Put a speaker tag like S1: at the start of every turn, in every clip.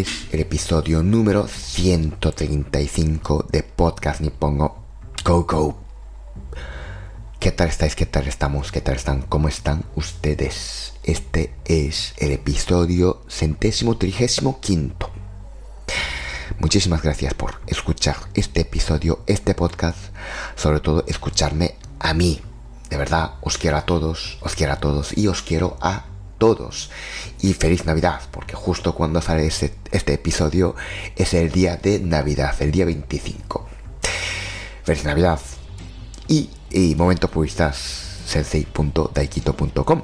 S1: Es el episodio número 135 de Podcast Nippongo Go Go. ¿Qué tal estáis? ¿Qué tal estamos? ¿Qué tal están? ¿Cómo están ustedes? Este es el episodio centésimo trigésimo quinto. Muchísimas gracias por escuchar este episodio, este podcast, sobre todo escucharme a mí. De verdad, os quiero a todos, os quiero a todos y os quiero a todos. Y feliz Navidad, porque justo cuando sale este, este episodio es el día de Navidad, el día 25. Feliz Navidad. Y, momento publicistas sensei.daikito.com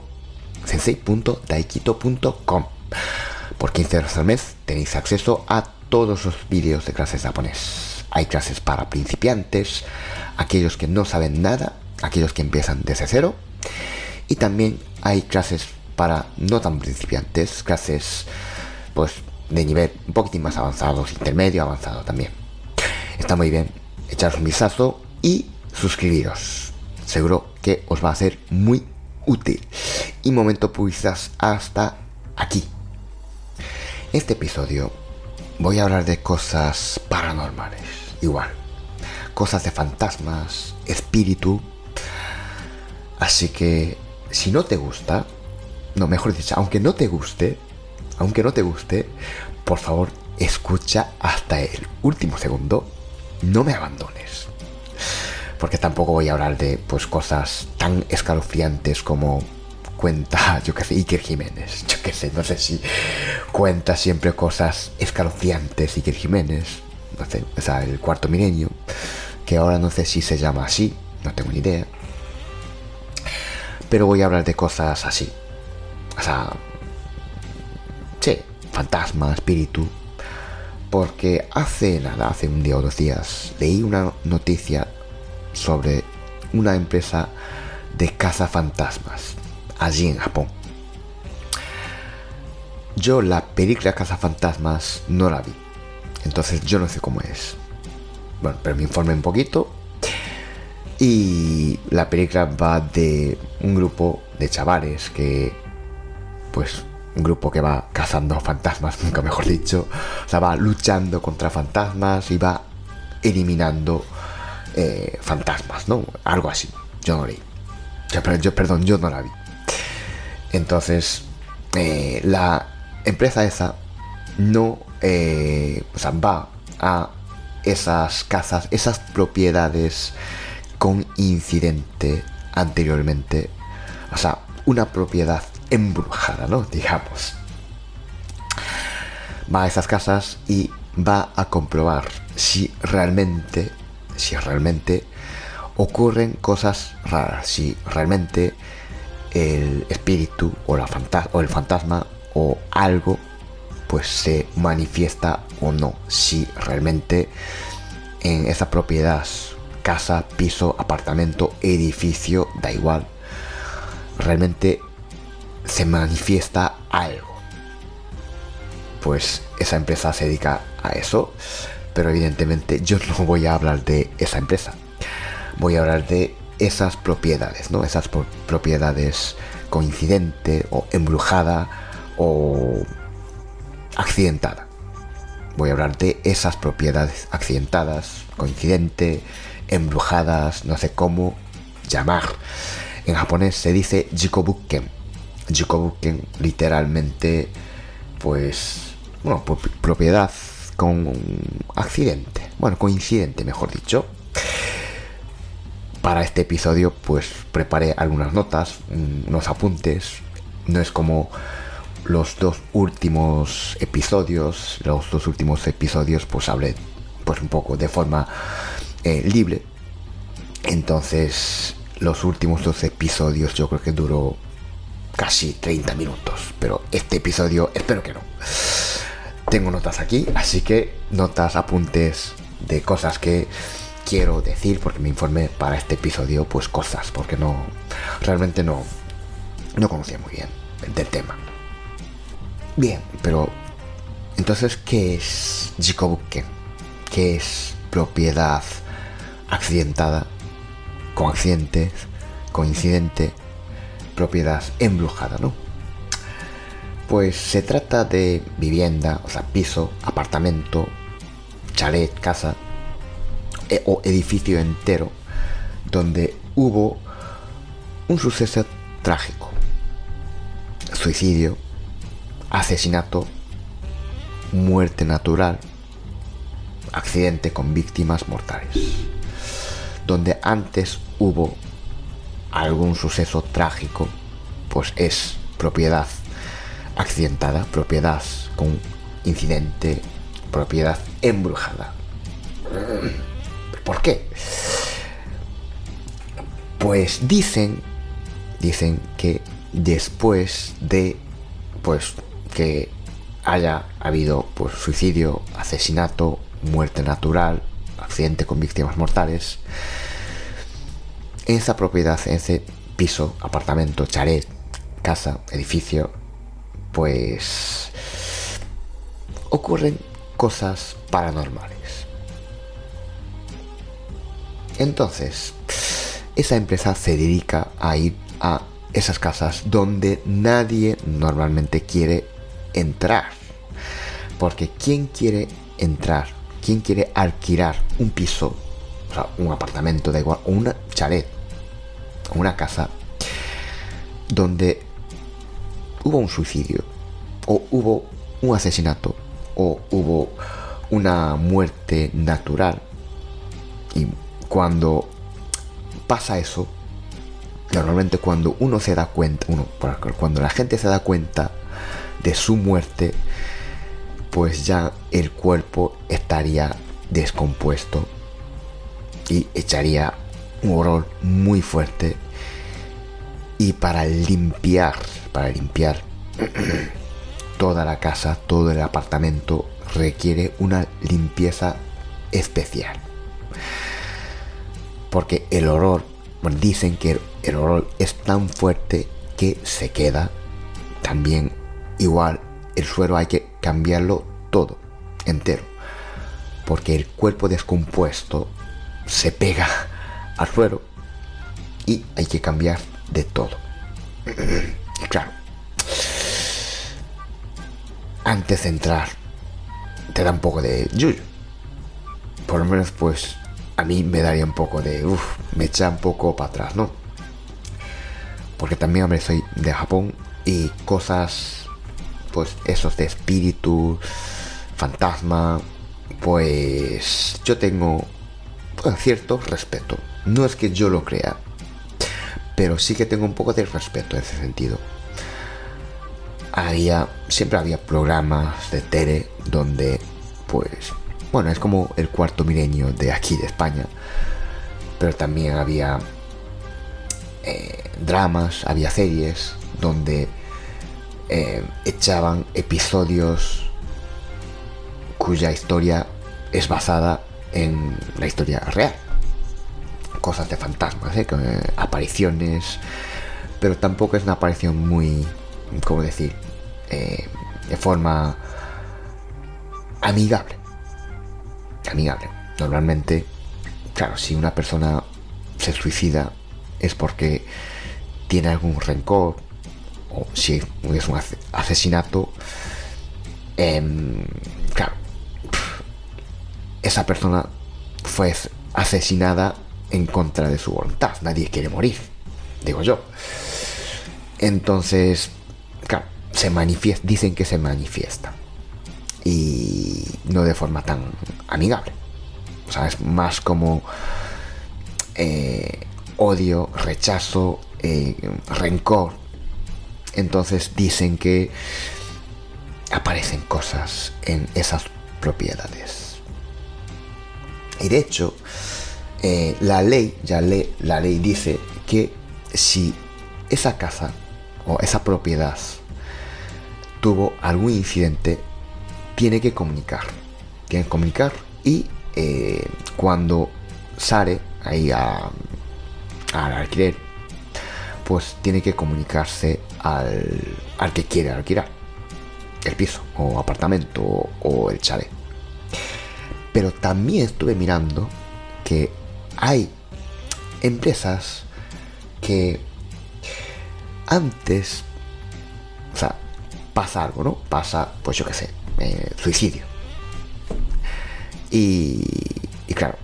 S1: sensei.daikito.com Por 15 euros al mes tenéis acceso a todos los vídeos de clases japonés. Hay clases para principiantes, aquellos que no saben nada, aquellos que empiezan desde cero. Y también hay clases para no tan principiantes, clases pues de nivel un poquitín más avanzados, intermedio, avanzado también. Está muy bien, echaros un vistazo y suscribiros. Seguro que os va a ser muy útil. Y momento publicitas hasta aquí. Este episodio voy a hablar de cosas paranormales, igual. Cosas de fantasmas, espíritu. Así que si no te gusta, no, mejor dicho, aunque no te guste, aunque no te guste, por favor, escucha hasta el último segundo, no me abandones. Porque tampoco voy a hablar de pues cosas tan escalofriantes como cuenta, yo qué sé, Iker Jiménez. Yo qué sé, no sé si cuenta siempre cosas escalofriantes Iker Jiménez. No sé, o sea, el cuarto milenio, que ahora no sé si se llama así, no tengo ni idea. Pero voy a hablar de cosas así, o sea, sí, fantasma, espíritu. Porque hace nada, hace un día o dos días, leí una noticia sobre una empresa de cazafantasmas allí en Japón. Yo la película Cazafantasmas no la vi. Entonces yo no sé cómo es. Bueno, pero me informé un poquito. Y la película va de un grupo de chavales que pues un grupo que va cazando fantasmas, nunca mejor dicho, o sea, va luchando contra fantasmas y va eliminando eh, fantasmas, ¿no? Algo así. Yo no leí. Yo, perdón, yo no la vi. Entonces, eh, la empresa esa no eh, o sea, va a esas casas, esas propiedades con incidente anteriormente. O sea, una propiedad embrujada, ¿no? Digamos. Va a esas casas y va a comprobar si realmente, si realmente ocurren cosas raras, si realmente el espíritu o, la o el fantasma o algo pues se manifiesta o no, si realmente en esa propiedad, casa, piso, apartamento, edificio, da igual, realmente se manifiesta algo. Pues esa empresa se dedica a eso, pero evidentemente yo no voy a hablar de esa empresa. Voy a hablar de esas propiedades, ¿no? Esas propiedades coincidente o embrujada o accidentada. Voy a hablar de esas propiedades accidentadas, coincidente, embrujadas, no sé cómo llamar. En japonés se dice jikobuken Jikobuken literalmente, pues, bueno, propiedad con accidente, bueno, coincidente, mejor dicho. Para este episodio, pues preparé algunas notas, unos apuntes. No es como los dos últimos episodios. Los dos últimos episodios, pues hablé, pues un poco de forma eh, libre. Entonces, los últimos dos episodios, yo creo que duró casi 30 minutos. Pero este episodio espero que no. Tengo notas aquí, así que notas, apuntes de cosas que quiero decir, porque me informé para este episodio, pues cosas, porque no, realmente no, no conocía muy bien del tema. Bien, pero entonces, ¿qué es Jikobuken? ¿Qué es propiedad accidentada, con accidentes, coincidente, propiedad embrujada, ¿no? Pues se trata de vivienda, o sea, piso, apartamento, chalet, casa e, o edificio entero donde hubo un suceso trágico. Suicidio, asesinato, muerte natural, accidente con víctimas mortales. Donde antes hubo algún suceso trágico, pues es propiedad accidentada, propiedad con incidente, propiedad embrujada. ¿Por qué? Pues dicen, dicen que después de, pues, que haya habido pues, suicidio, asesinato, muerte natural, accidente con víctimas mortales, esa propiedad, ese piso, apartamento, chalet, casa, edificio, pues ocurren cosas paranormales. Entonces, esa empresa se dedica a ir a esas casas donde nadie normalmente quiere entrar. Porque ¿quién quiere entrar? ¿Quién quiere alquilar un piso? Un apartamento, da igual, o una chalet, una casa, donde hubo un suicidio, o hubo un asesinato, o hubo una muerte natural. Y cuando pasa eso, normalmente cuando uno se da cuenta, uno, cuando la gente se da cuenta de su muerte, pues ya el cuerpo estaría descompuesto echaría un olor muy fuerte. Y para limpiar, para limpiar toda la casa, todo el apartamento, requiere una limpieza especial. Porque el olor, dicen que el olor es tan fuerte que se queda también igual el suero hay que cambiarlo todo, entero. Porque el cuerpo descompuesto se pega al suero y hay que cambiar de todo. Claro, antes de entrar, te da un poco de yuyu. Por lo menos, pues, a mí me daría un poco de. Uff, me echa un poco para atrás, ¿no? Porque también, hombre, soy de Japón y cosas pues esos de espíritu, fantasma, pues yo tengo pues, cierto respeto. No es que yo lo crea, pero sí que tengo un poco de respeto en ese sentido. Había, siempre había programas de tele donde, pues, bueno, es como el cuarto milenio de aquí de España, pero también había eh, dramas, había series donde eh, echaban episodios cuya historia es basada en la historia real. Cosas de fantasmas, ¿eh? apariciones, pero tampoco es una aparición muy, ¿cómo decir? Eh, de forma amigable. Amigable. Normalmente, claro, si una persona se suicida es porque tiene algún rencor, o si es un asesinato, claro, esa persona fue asesinada en contra de su voluntad. Nadie quiere morir, digo yo. Entonces, claro, se manifiesta, dicen que se manifiesta. Y no de forma tan amigable. O sea, es más como eh, odio, rechazo, eh, rencor entonces dicen que aparecen cosas en esas propiedades. Y de hecho, eh, la ley, ya le, la ley dice que si esa casa o esa propiedad tuvo algún incidente, tiene que comunicar. Tiene que comunicar y eh, cuando sale ahí a, al alquiler, pues tiene que comunicarse al, al que quiere alquilar el piso o apartamento o el chalet. Pero también estuve mirando que hay empresas que antes, o sea, pasa algo, ¿no? Pasa, pues yo qué sé, eh, suicidio. Y, claro,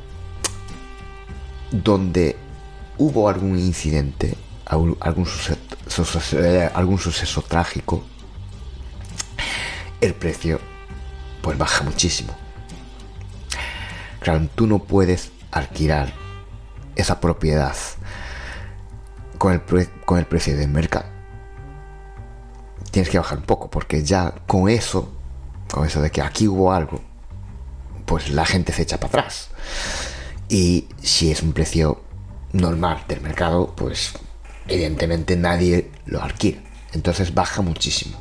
S1: donde hubo algún incidente, algún, suceso, algún suceso trágico, el precio pues baja muchísimo. Claro, tú no puedes alquilar esa propiedad con el, con el precio del mercado. Tienes que bajar un poco, porque ya con eso, con eso de que aquí hubo algo, pues la gente se echa para atrás. Y si es un precio normal del mercado, pues evidentemente nadie lo alquila. Entonces baja muchísimo.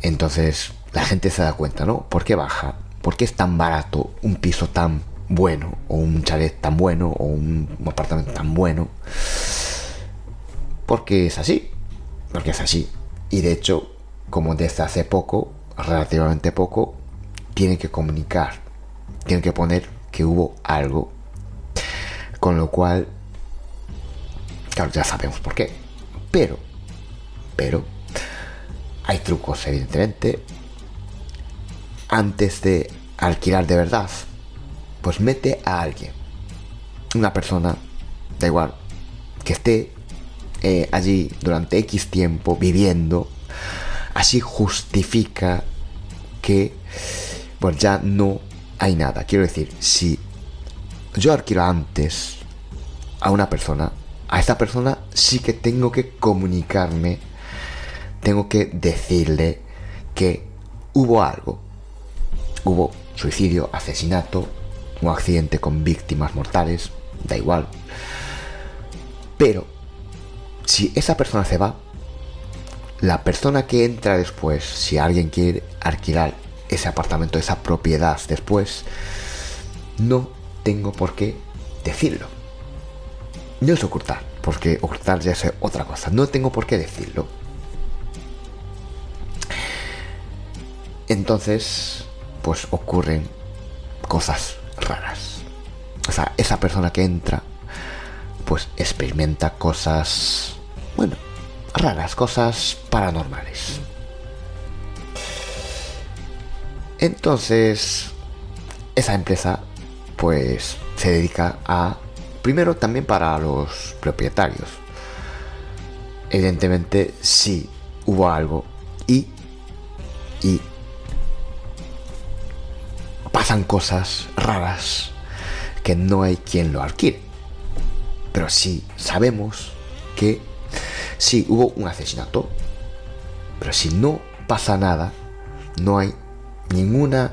S1: Entonces la gente se da cuenta, ¿no? ¿Por qué baja? ¿Por qué es tan barato un piso tan bueno? O un chalet tan bueno? O un apartamento tan bueno? Porque es así. Porque es así. Y de hecho, como desde hace poco, relativamente poco, tiene que comunicar. Tiene que poner que hubo algo. Con lo cual, claro, ya sabemos por qué. Pero, pero, hay trucos, evidentemente. Antes de alquilar de verdad, pues mete a alguien. Una persona, da igual, que esté eh, allí durante X tiempo viviendo, así justifica que pues ya no hay nada. Quiero decir, si yo alquilo antes a una persona, a esta persona sí que tengo que comunicarme, tengo que decirle que hubo algo. Hubo suicidio, asesinato, un accidente con víctimas mortales, da igual. Pero si esa persona se va, la persona que entra después, si alguien quiere alquilar ese apartamento, esa propiedad después, no tengo por qué decirlo. No es ocultar, porque ocultar ya es otra cosa. No tengo por qué decirlo. Entonces, pues ocurren cosas raras. O sea, esa persona que entra, pues experimenta cosas bueno, raras, cosas paranormales. Entonces, esa empresa pues se dedica a, primero también para los propietarios. Evidentemente, sí hubo algo y, y pasan cosas raras que no hay quien lo alquile. Pero sí sabemos que Sí, hubo un asesinato, pero si no pasa nada, no hay ninguna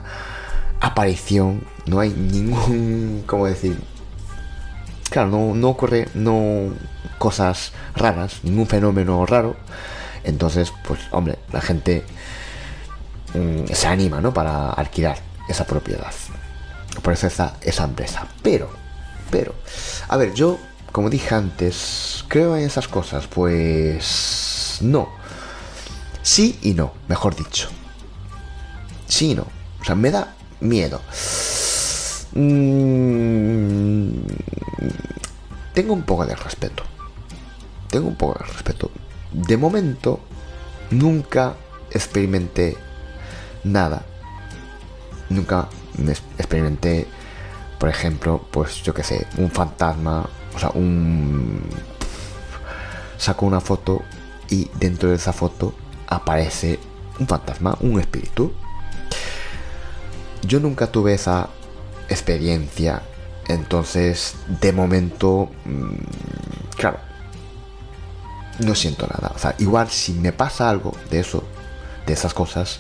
S1: aparición, no hay ningún, ¿cómo decir? Claro, no, ocurre no cosas raras, ningún fenómeno raro. Entonces, pues, hombre, la gente mm, se anima, ¿no? Para alquilar esa propiedad. Por está esa empresa. Pero, pero, a ver, yo como dije antes, creo en esas cosas. Pues no. Sí y no, mejor dicho. Sí y no. O sea, me da miedo. Mm, tengo un poco de respeto. Tengo un poco de respeto. De momento, nunca experimenté nada. Nunca me experimenté, por ejemplo, pues yo que sé, un fantasma o sea, un... Saco una foto y dentro de esa foto aparece un fantasma, un espíritu. Yo nunca tuve esa experiencia, entonces de momento, mm, claro, no siento nada. O sea, igual si me pasa algo de eso, de esas cosas,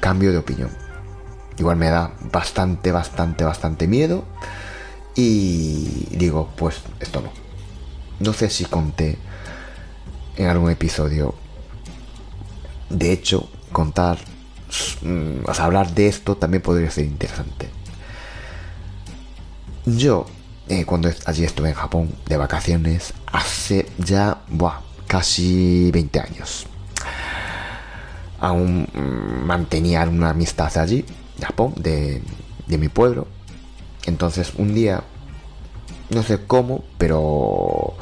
S1: cambio de opinión. Igual me da bastante, bastante, bastante miedo y digo, pues esto no. No sé si conté en algún episodio. De hecho, contar, mm, o sea, hablar de esto también podría ser interesante. Yo, eh, cuando allí estuve en Japón de vacaciones hace ya buah, casi 20 años. Aún mm, mantenía una amistad allí, Japón, de, mi pueblo. Entonces un día, no sé cómo, pero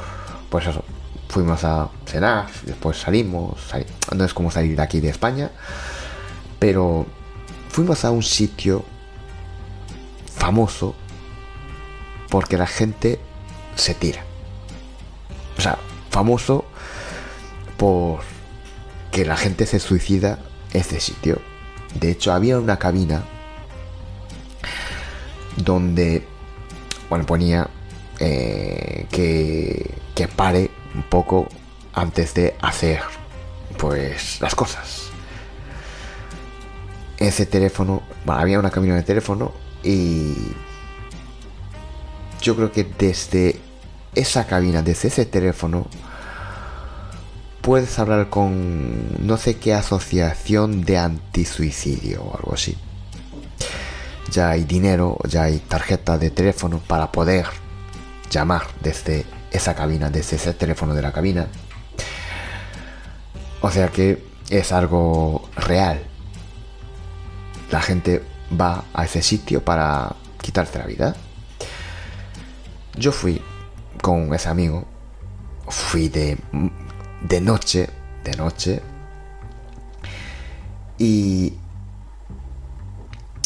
S1: pues eso, fuimos a cenar, después salimos, no es como salir de aquí de España, pero fuimos a un sitio famoso porque la gente se tira. O sea, famoso por que la gente se suicida ese sitio. De hecho, había una cabina donde, bueno, ponía eh, que, que pare un poco antes de hacer, pues, las cosas. Ese teléfono, había una cabina de teléfono y yo creo que desde esa cabina, desde ese teléfono, puedes hablar con no sé qué asociación de antisuicidio o algo así. Ya hay dinero, ya hay tarjeta de teléfono para poder llamar desde esa cabina, desde ese teléfono de la cabina. O sea que es algo real. La gente va a ese sitio para quitarse la vida. Yo fui con ese amigo, fui de, de noche, de noche, y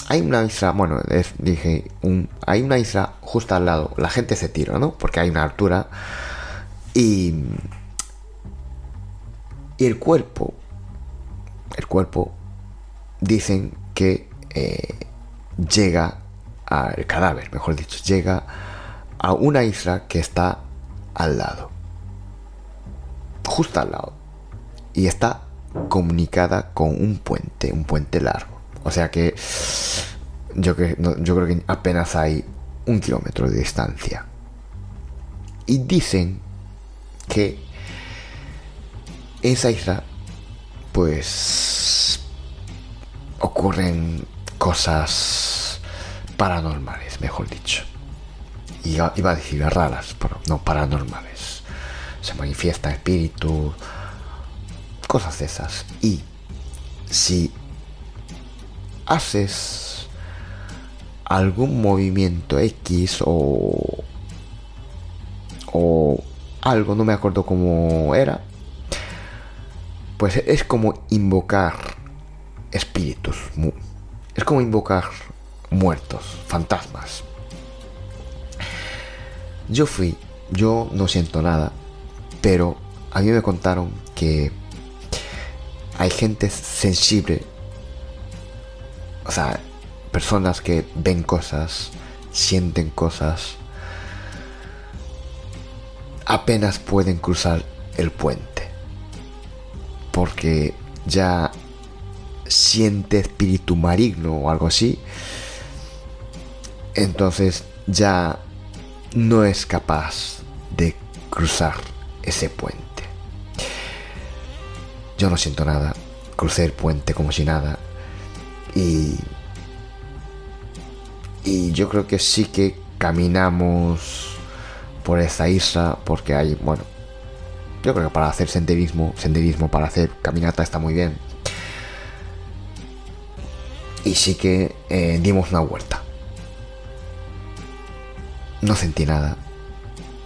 S1: hay una isla, bueno, dije, un, hay una isla justo al lado, la gente se tira, ¿no? Porque hay una altura y, y el cuerpo, el cuerpo, dicen que eh, llega al cadáver, mejor dicho, llega a una isla que está al lado. Justo al lado. Y está comunicada con un puente, un puente largo. O sea que yo, yo creo que apenas hay un kilómetro de distancia. Y dicen que esa isla, pues, ocurren cosas paranormales, mejor dicho iba, a decir raras, pero no paranormales. Se manifiesta espíritu, cosas esas. Y si haces algún movimiento X o, o algo, no me acuerdo cómo era, pues es como invocar espíritus. Es como invocar muertos, fantasmas. Yo fui, yo no siento nada, pero a mí me contaron que hay gente sensible, o sea, personas que ven cosas, sienten cosas, apenas pueden cruzar el puente, porque ya siente espíritu maligno o algo así, entonces ya no es capaz de cruzar ese puente. Yo no siento nada, crucé el puente como si nada y y yo creo que sí que caminamos por esa isla porque hay, bueno, yo creo que para hacer senderismo, senderismo para hacer caminata está muy bien. Y sí que eh, dimos una vuelta. No sentí nada.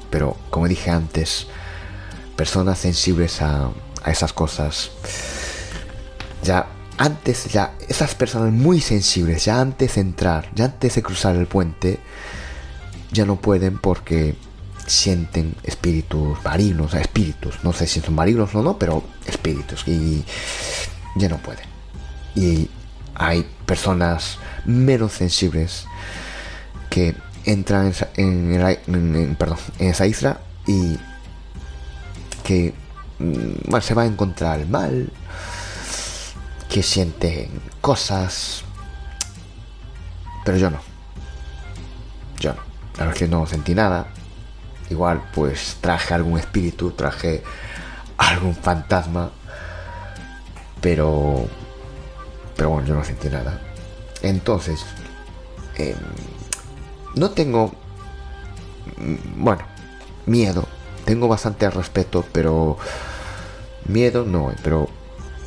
S1: Pero como dije antes, personas sensibles a, esas cosas, ya antes, ya esas personas muy sensibles, ya antes de entrar, ya antes de cruzar el puente, ya no pueden porque sienten espíritus marinos, espíritus, no sé si son marinos o no, pero espíritus, y ya no pueden. Y hay personas menos sensibles que entra en, perdón, en esa isla y que mm, se va a encontrar el mal, que siente cosas, pero yo no. Yo no. La verdad que no sentí nada. Igual pues traje algún espíritu, traje algún fantasma, pero pero bueno, yo no sentí nada. Entonces, eh, no tengo mm, bueno, miedo. Tengo bastante respeto, pero miedo no, pero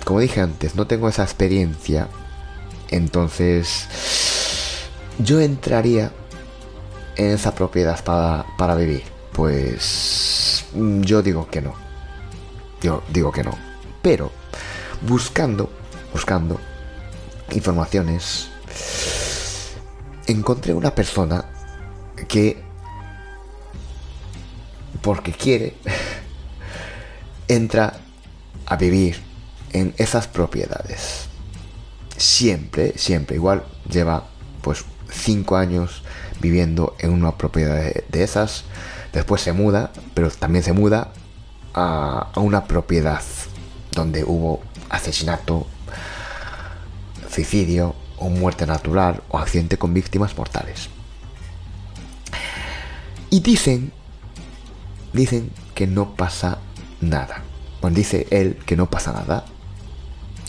S1: como dije antes, no tengo esa experiencia. Entonces, yo entraría en esa propiedad para, para vivir. Pues mm, yo digo que no. Yo digo que no. Pero buscando, buscando informaciones, encontré una persona que, porque quiere, entra a vivir en esas propiedades. Siempre, siempre, igual lleva pues cinco años viviendo en una propiedad de, esas. Después se muda, pero también se muda a, a una propiedad donde hubo asesinato, suicidio o muerte natural o accidente con víctimas mortales. Y dicen, dicen que no pasa nada. Bueno, dice él que no pasa nada.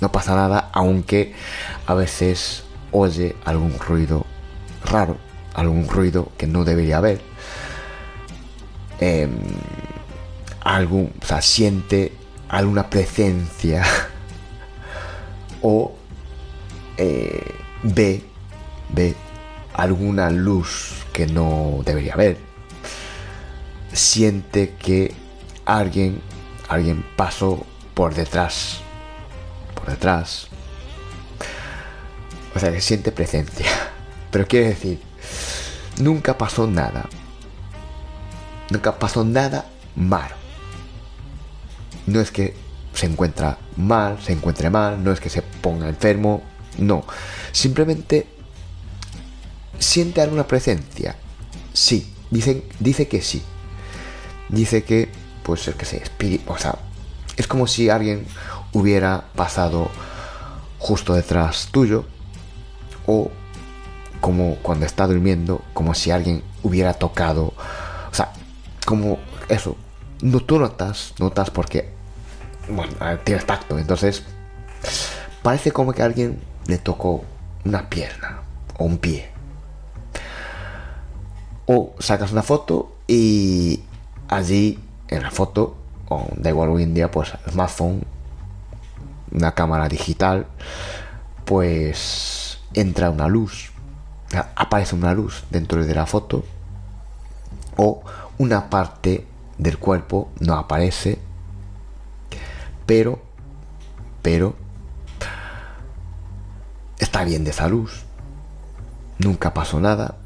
S1: No pasa nada, aunque a veces oye algún ruido raro, algún ruido que no debería haber. Em, algún, o sea, siente alguna presencia o eh, ve, ve alguna luz que no debería haber. Siente que alguien, alguien pasó por detrás, por detrás. O sea, que siente presencia. Pero quiere decir, nunca pasó nada. Nunca pasó nada malo. No es que se encuentra mal, se encuentre mal, no es que se ponga enfermo, no. Simplemente siente alguna presencia. Sí, dicen, dice que sí. Dice que, pues, es que se espíritu, o sea, es como si alguien hubiera pasado justo detrás tuyo o como cuando está durmiendo, como si alguien hubiera tocado, o sea, como eso. No, tú notas, notas porque, bueno, tienes tacto, entonces parece como que alguien le tocó una pierna o un pie. O sacas una foto y allí en la foto, o da igual hoy en día, pues smartphone, una cámara digital, pues entra una luz, aparece una luz dentro de la foto, o una parte del cuerpo no aparece, pero, pero está bien de salud, nunca pasó nada,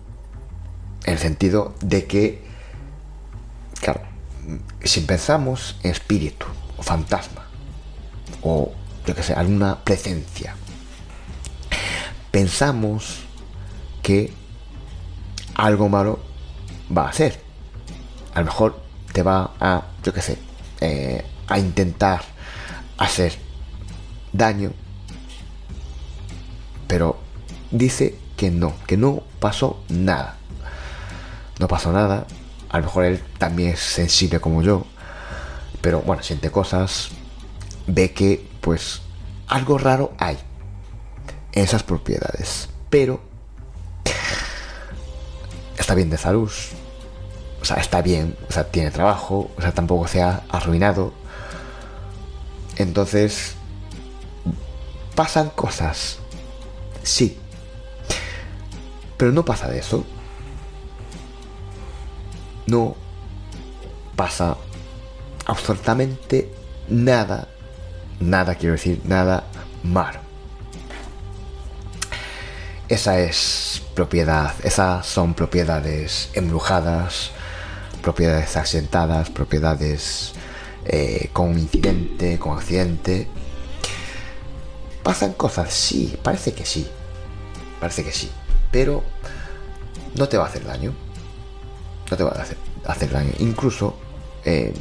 S1: en el sentido de que, claro, si pensamos en espíritu o fantasma, o yo que sé, alguna presencia, pensamos que algo malo va a ser. A lo mejor te va a, yo que sé, eh, a intentar hacer daño pero dice que no, que no pasó nada. No pasó nada. A lo mejor él también es sensible como yo. Pero bueno, siente cosas. Ve que pues algo raro hay en esas propiedades. Pero está bien de salud. O sea, está bien. O sea, tiene trabajo. O sea, tampoco se ha arruinado. Entonces, pasan cosas Sí. Pero no pasa de eso. No pasa absolutamente nada, nada quiero decir, nada malo. Esa es propiedad, esas son propiedades embrujadas, propiedades accidentadas, propiedades eh, con incidente, con accidente, ¿Pasan cosas? Sí, parece que sí. Parece que sí. Pero no te va a hacer daño. No te va a hacer, daño. Incluso, eh,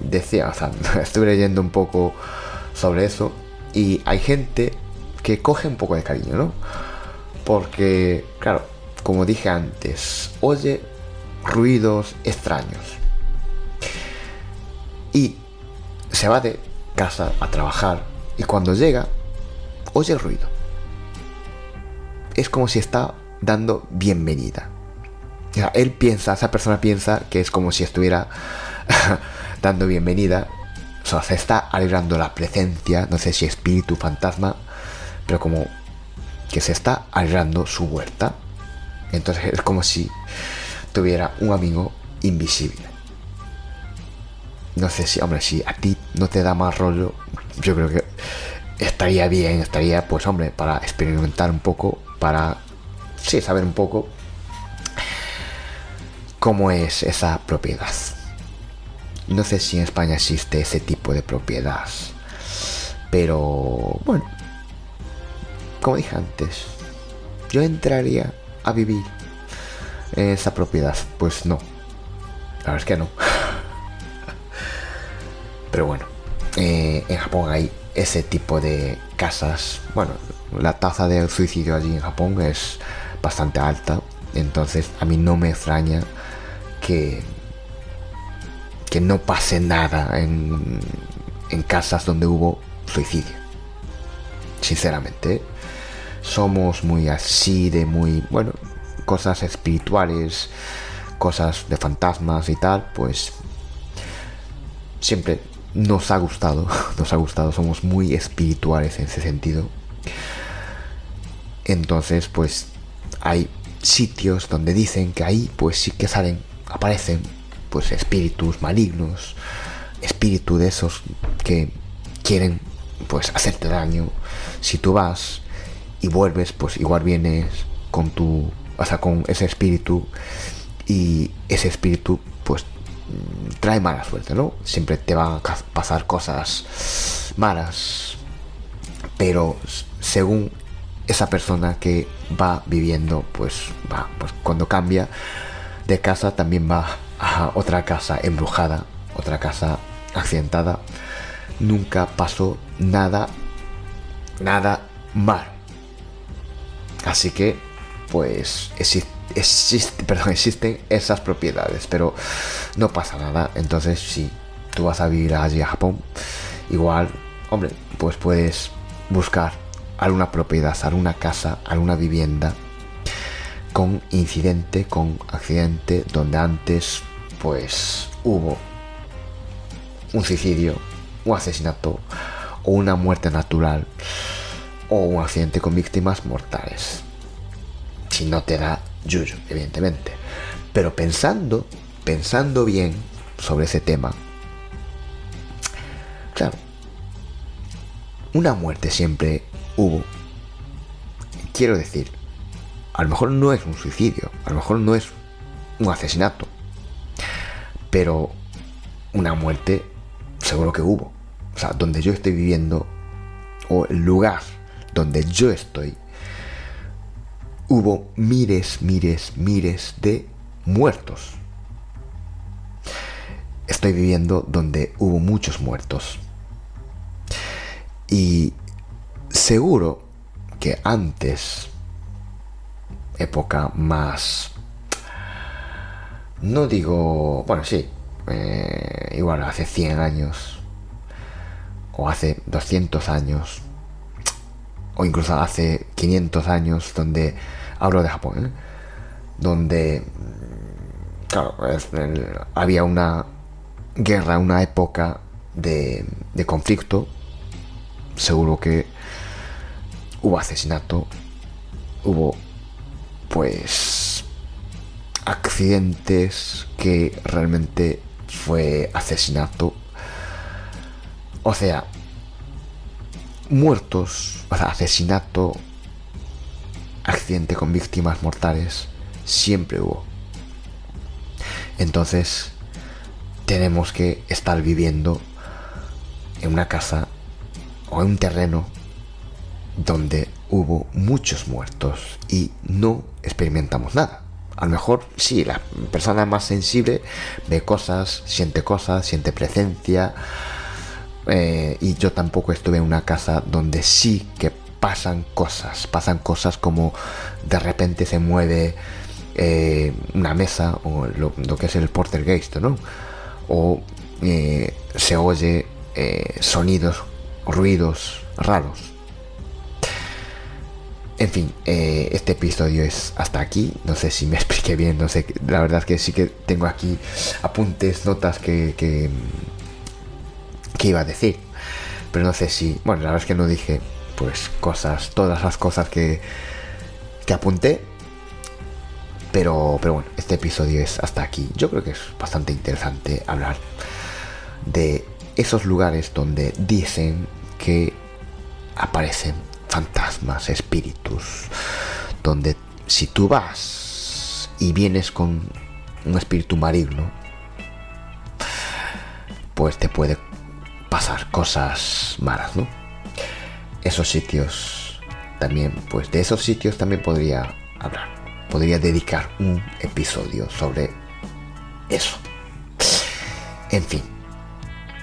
S1: decía, o sea, estuve leyendo un poco sobre eso. Y hay gente que coge un poco de cariño, ¿no? Porque, claro, como dije antes, oye ruidos extraños. Y se va de casa a trabajar. Y cuando llega, oye el ruido. Es como si está dando bienvenida. Él piensa, esa persona piensa que es como si estuviera dando bienvenida. O sea, se está alegrando la presencia, no sé si espíritu, fantasma, pero como que se está alegrando su huerta. Entonces es como si tuviera un amigo invisible. No sé si, hombre, si a ti no te da más rollo, yo creo que estaría bien, estaría, pues, hombre, para experimentar un poco, para, sí, saber un poco cómo es esa propiedad. No sé si en España existe ese tipo de propiedad, pero, bueno, como dije antes, yo entraría a vivir en esa propiedad. Pues no, la verdad es que no. Pero bueno, eh, en Japón hay ese tipo de casas. Bueno, la tasa de suicidio allí en Japón es bastante alta. Entonces a mí no me extraña que, no pase nada en, en casas donde hubo suicidio. Sinceramente, somos muy así de muy, bueno, cosas espirituales, cosas de fantasmas y tal, pues siempre nos ha gustado, nos ha gustado, somos muy espirituales en ese sentido. Entonces, pues hay sitios donde dicen que ahí pues sí que salen, aparecen pues espíritus malignos, espíritus de esos que quieren pues hacerte daño. Si tú vas y vuelves, pues igual vienes con tu, o sea, con ese espíritu y ese espíritu pues trae mala suerte, ¿no? Siempre te van a pasar cosas malas, pero según esa persona que va viviendo, pues va, pues cuando cambia de casa también va a otra casa embrujada, otra casa accidentada. Nunca pasó nada, nada mal. Así que, pues existe perdón, existen esas propiedades, pero no pasa nada. Entonces, si tú vas a vivir allí a Japón, igual, hombre, pues puedes buscar alguna propiedad, alguna casa, alguna vivienda con incidente, con accidente, donde antes, pues hubo un suicidio, un asesinato o una muerte natural o un accidente con víctimas mortales. Si no te da Yuyo, evidentemente. Pero pensando, pensando bien sobre ese tema, claro, una muerte siempre hubo. Quiero decir, a lo mejor no es un suicidio, a lo mejor no es un asesinato, pero una muerte seguro que hubo. O sea, donde yo estoy viviendo, o el lugar donde yo estoy, hubo miles, miles, miles de muertos. Estoy viviendo donde hubo muchos muertos. Y seguro que antes, época más... No digo... Bueno, sí. Eh, igual hace 100 años. O hace 200 años. O incluso hace 500 años donde hablo de Japón, ¿eh? donde, claro, había una guerra, una época de, de conflicto, seguro que hubo asesinato, hubo pues accidentes que realmente fue asesinato. O sea, muertos, o sea, asesinato, accidente con víctimas mortales siempre hubo. Entonces, tenemos que estar viviendo en una casa o en un terreno donde hubo muchos muertos y no experimentamos nada. A lo mejor sí, la persona más sensible ve cosas, siente cosas, siente presencia. Eh, y yo tampoco estuve en una casa donde sí que pasan cosas, pasan cosas como de repente se mueve eh, una mesa o lo, que es el portergeist, ¿no? O eh, se oye sonidos, ruidos raros. En fin, este episodio es hasta aquí. No sé si me expliqué qué bien, no sé, la verdad es que sí que tengo aquí apuntes, notas que, que, que iba a decir. Pero no sé si, bueno, la verdad es que no dije pues cosas, todas las cosas que, que apunté. Pero, pero bueno, este episodio es hasta aquí. Yo creo que es bastante interesante hablar de esos lugares donde dicen que aparecen fantasmas, espíritus, donde si tú vas y vienes con un espíritu maligno, pues te puede pasar cosas malas, ¿no? Esos sitios también, pues de esos sitios también podría hablar. Podría dedicar un episodio sobre eso. En fin,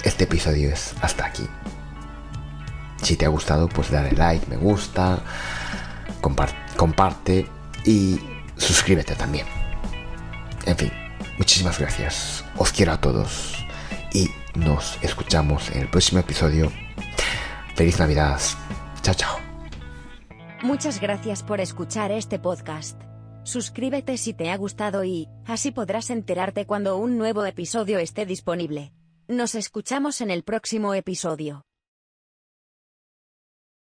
S1: este episodio es hasta aquí. Si te ha gustado, pues dale like, me gusta, comparte y suscríbete también. En fin, muchísimas gracias. Os quiero a todos y nos escuchamos en el próximo episodio. Feliz Navidad. Chao, chao.
S2: Muchas gracias por escuchar este podcast. Suscríbete si te ha gustado y, así podrás enterarte cuando un nuevo episodio esté disponible. Nos escuchamos en el próximo episodio.